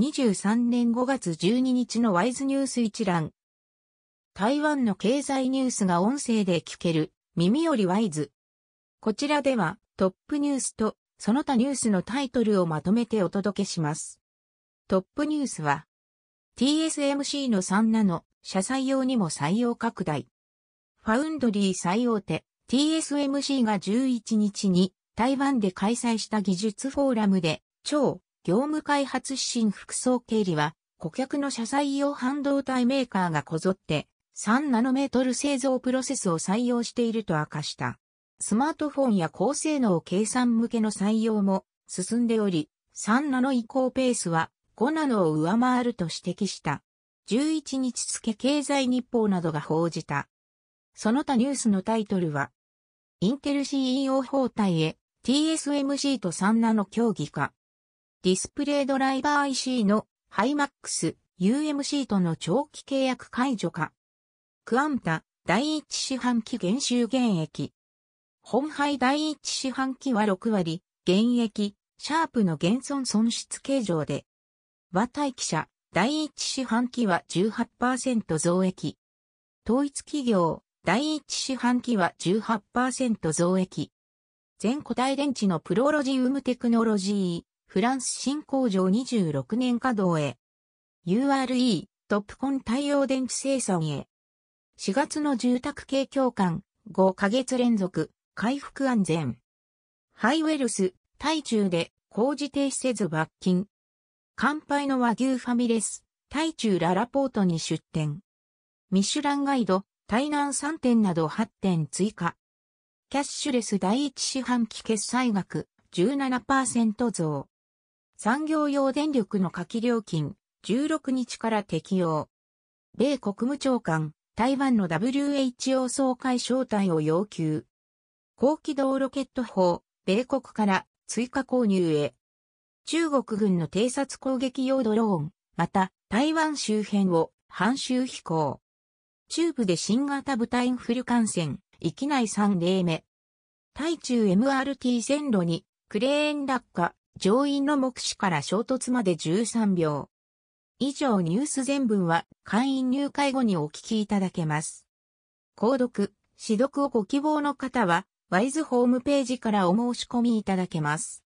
23年5月12日のワイズニュース一覧。台湾の経済ニュースが音声で聞ける耳よりワイズ。こちらではトップニュースとその他ニュースのタイトルをまとめてお届けします。トップニュースは TSMC の3ナノ、社採用にも採用拡大。ファウンドリー最大手 TSMC が11日に台湾で開催した技術フォーラムで超業務開発指針副総経理は顧客の社採用半導体メーカーがこぞって3ナノメートル製造プロセスを採用していると明かした。スマートフォンや高性能計算向けの採用も進んでおり、3ナノ移行ペースは5ナノを上回ると指摘した。11日付経済日報などが報じた。その他ニュースのタイトルは、インテル CEO 包帯へ TSMC と3ナノ協議か。ディスプレイドライバー IC のハイマックス UMC との長期契約解除か。クアンタ第一四半期減収減益。本廃第一四半期は6割、減益、シャープの減損損失計上で。和待記者、第一四半期は18%増益。統一企業、第一四半期は18%増益。全固体電池のプロロジウムテクノロジー、フランス新工場26年稼働へ。URE、トップコン太陽電池生産へ。4月の住宅景況感、5ヶ月連続、回復安全。ハイウェルス、台中で工事停止せず罰金。乾杯の和牛ファミレス、台中ララポートに出店。ミシュランガイド、台南3店など8店追加。キャッシュレス第一四半期決済額17%増。産業用電力の下記料金16日から適用。米国務長官、台湾の WHO 総会招待を要求。高機動ロケット砲、米国から追加購入へ。中国軍の偵察攻撃用ドローン、また台湾周辺を半周飛行。中部で新型豚インフル感染、域内3例目。台中 MRT 線路にクレーン落下、上院の目視から衝突まで13秒。以上ニュース全文は会員入会後にお聞きいただけます。購読、指読をご希望の方は、ワイズホームページからお申し込みいただけます。